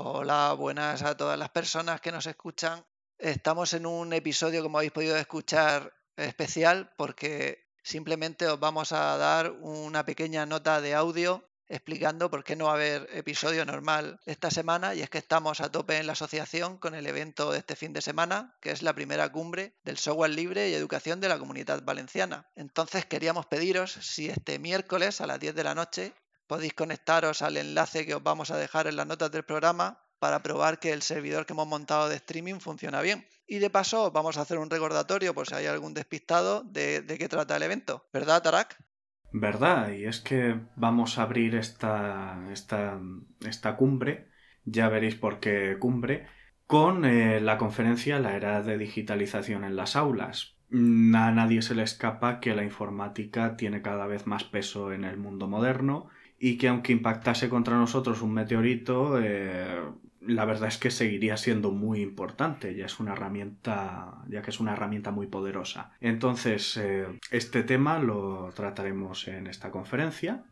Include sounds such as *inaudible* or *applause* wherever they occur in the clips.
Hola, buenas a todas las personas que nos escuchan. Estamos en un episodio, como habéis podido escuchar, especial porque simplemente os vamos a dar una pequeña nota de audio explicando por qué no va a haber episodio normal esta semana y es que estamos a tope en la asociación con el evento de este fin de semana, que es la primera cumbre del software libre y educación de la comunidad valenciana. Entonces queríamos pediros si este miércoles a las 10 de la noche podéis conectaros al enlace que os vamos a dejar en las notas del programa para probar que el servidor que hemos montado de streaming funciona bien. Y de paso vamos a hacer un recordatorio por si hay algún despistado de, qué trata el evento. ¿Verdad, Tarak? ¿Verdad? Y es que vamos a abrir esta, esta, esta cumbre, ya veréis por qué cumbre, con eh, la conferencia La era de digitalización en las aulas. A nadie se le escapa que la informática tiene cada vez más peso en el mundo moderno y que aunque impactase contra nosotros un meteorito, eh, la verdad es que seguiría siendo muy importante, ya es una herramienta, ya que es una herramienta muy poderosa. Entonces, eh, este tema lo trataremos en esta conferencia,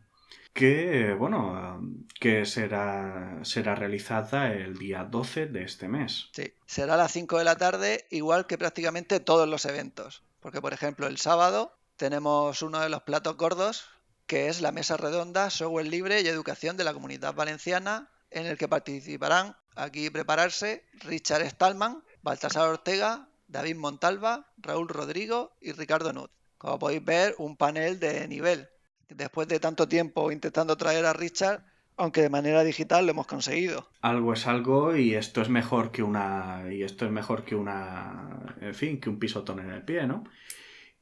que, bueno, que será, será realizada el día 12 de este mes. Sí, será a las 5 de la tarde, igual que prácticamente todos los eventos. Porque, por ejemplo, el sábado tenemos uno de los platos gordos, que es la mesa redonda Software Libre y Educación de la Comunidad Valenciana, en el que participarán, aquí prepararse, Richard Stallman, Baltasar Ortega, David Montalva, Raúl Rodrigo y Ricardo Nut. Como podéis ver, un panel de nivel. Después de tanto tiempo intentando traer a Richard, aunque de manera digital lo hemos conseguido. Algo es algo y esto es mejor que una y esto es mejor que una en fin, que un pisotón en el pie, ¿no?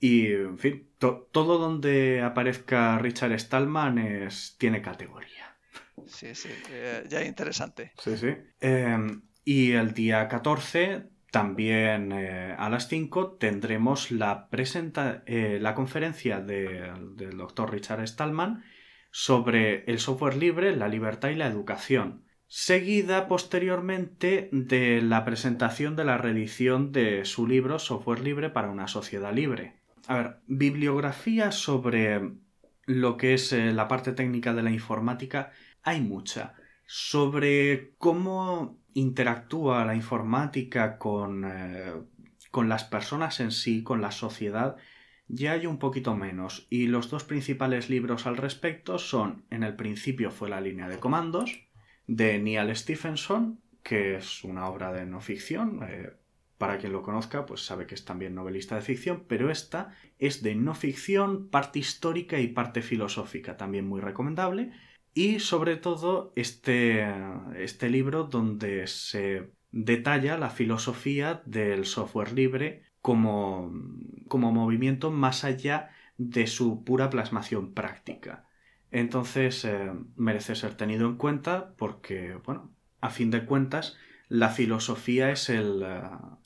Y, en fin, todo donde aparezca Richard Stallman es, tiene categoría. Sí, sí, eh, ya es interesante. Sí, sí. Em, y el día 14, también eh, a las 5, tendremos la, presenta eh, la conferencia del doctor Richard Stallman sobre el software libre, la libertad y la educación seguida posteriormente de la presentación de la reedición de su libro Software Libre para una sociedad libre. A ver, bibliografía sobre lo que es eh, la parte técnica de la informática hay mucha. Sobre cómo interactúa la informática con, eh, con las personas en sí, con la sociedad, ya hay un poquito menos. Y los dos principales libros al respecto son, en el principio fue la línea de comandos, de Neil Stephenson, que es una obra de no ficción, eh, para quien lo conozca, pues sabe que es también novelista de ficción, pero esta es de no ficción, parte histórica y parte filosófica, también muy recomendable. Y sobre todo este, este libro donde se detalla la filosofía del software libre como, como movimiento más allá de su pura plasmación práctica. Entonces eh, merece ser tenido en cuenta porque, bueno, a fin de cuentas, la filosofía es, el, eh,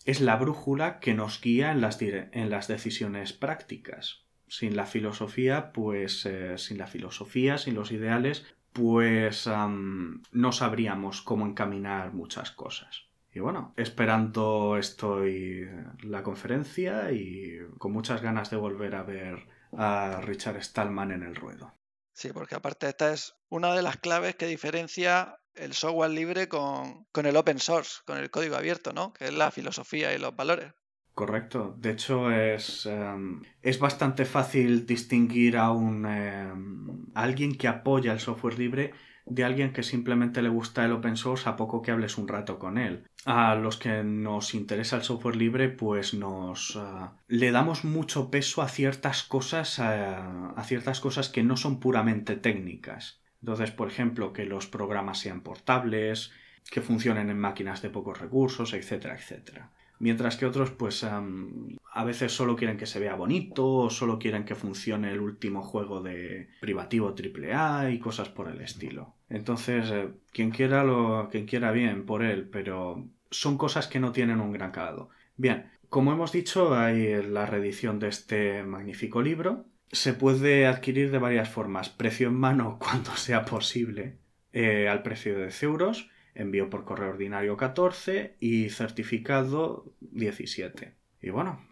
es la brújula que nos guía en las, en las decisiones prácticas. Sin la filosofía, pues eh, sin la filosofía, sin los ideales, pues no sabríamos cómo encaminar muchas cosas. Y bueno, esperando estoy la conferencia y con muchas ganas de volver a ver a Richard Stallman en el ruedo. Sí, porque aparte esta es una de las claves que diferencia el software libre con, el open source, con el código abierto, ¿no? Que es la filosofía y los valores. Correcto. De hecho, es, em, es bastante fácil distinguir a un em, alguien que apoya el software libre de alguien que simplemente le gusta el open source a poco que hables un rato con él. A los que nos interesa el software libre, pues nos ah, le damos mucho peso a ciertas cosas, a ciertas cosas que no son puramente técnicas. Entonces, por ejemplo, que los programas sean portables, que funcionen en máquinas de pocos recursos, etcétera, etcétera. Mientras que otros, pues a veces solo quieren que se vea bonito o solo quieren que funcione el último juego de privativo AAA y cosas por el estilo. Entonces, eh, quien quiera lo, quien quiera bien por él, pero son cosas que no tienen un gran calado. Bien, como hemos dicho, hay la reedición de este magnífico libro se puede adquirir de varias formas. Precio en mano *laughs* cuando sea posible eh, al precio de 10 euros, envío por correo ordinario 14 y certificado 17. Y bueno.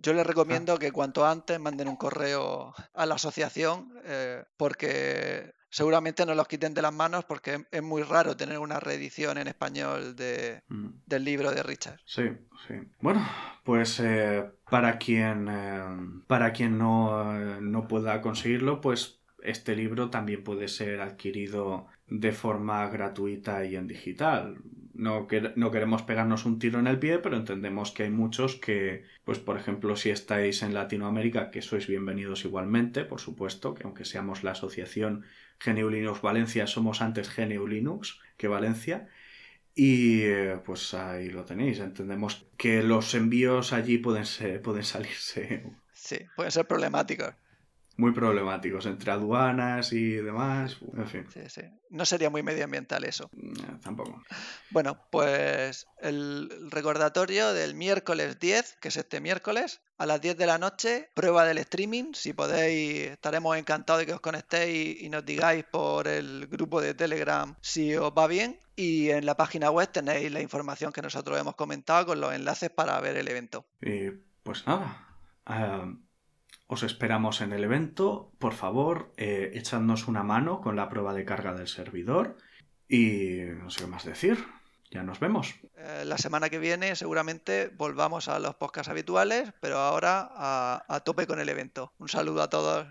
yo les recomiendo que cuanto antes manden un correo a la asociación eh, porque seguramente no los quiten de las manos porque es muy raro tener una reedición en español de, Mm. del libro de Richard. Sí, sí. Bueno, pues eh, para quien eh, para quien no, eh, no pueda conseguirlo, pues este libro también puede ser adquirido de forma gratuita y en digital. No, no queremos pegarnos un tiro en el pie, pero entendemos que hay muchos que, pues por ejemplo, si estáis en Latinoamérica, que sois bienvenidos igualmente, por supuesto, que aunque seamos la asociación GNU Linux Valencia, somos antes GNU Linux que Valencia. Y eh, pues ahí lo tenéis. Entendemos que los envíos allí pueden, ser, pueden salirse Sí, pueden ser problemáticos. Muy problemáticos entre aduanas y demás. En fin, Sí, sí. No sería muy medioambiental eso. tampoco. Bueno, pues el recordatorio del miércoles 10, que es este miércoles, a las 10 de la noche, prueba del streaming. Si podéis, estaremos encantados de que os conectéis y nos digáis por el grupo de Telegram si os va bien. Y en la página web tenéis la información que nosotros hemos comentado con los enlaces para ver el evento. Y pues nada. eh, os esperamos en el evento. Por favor, eh, echadnos una mano con la prueba de carga del servidor. Y no sé qué más decir. Ya nos vemos. Eh, la semana que viene seguramente volvamos a los podcasts habituales, pero ahora a, a tope con el evento. Un saludo a todos.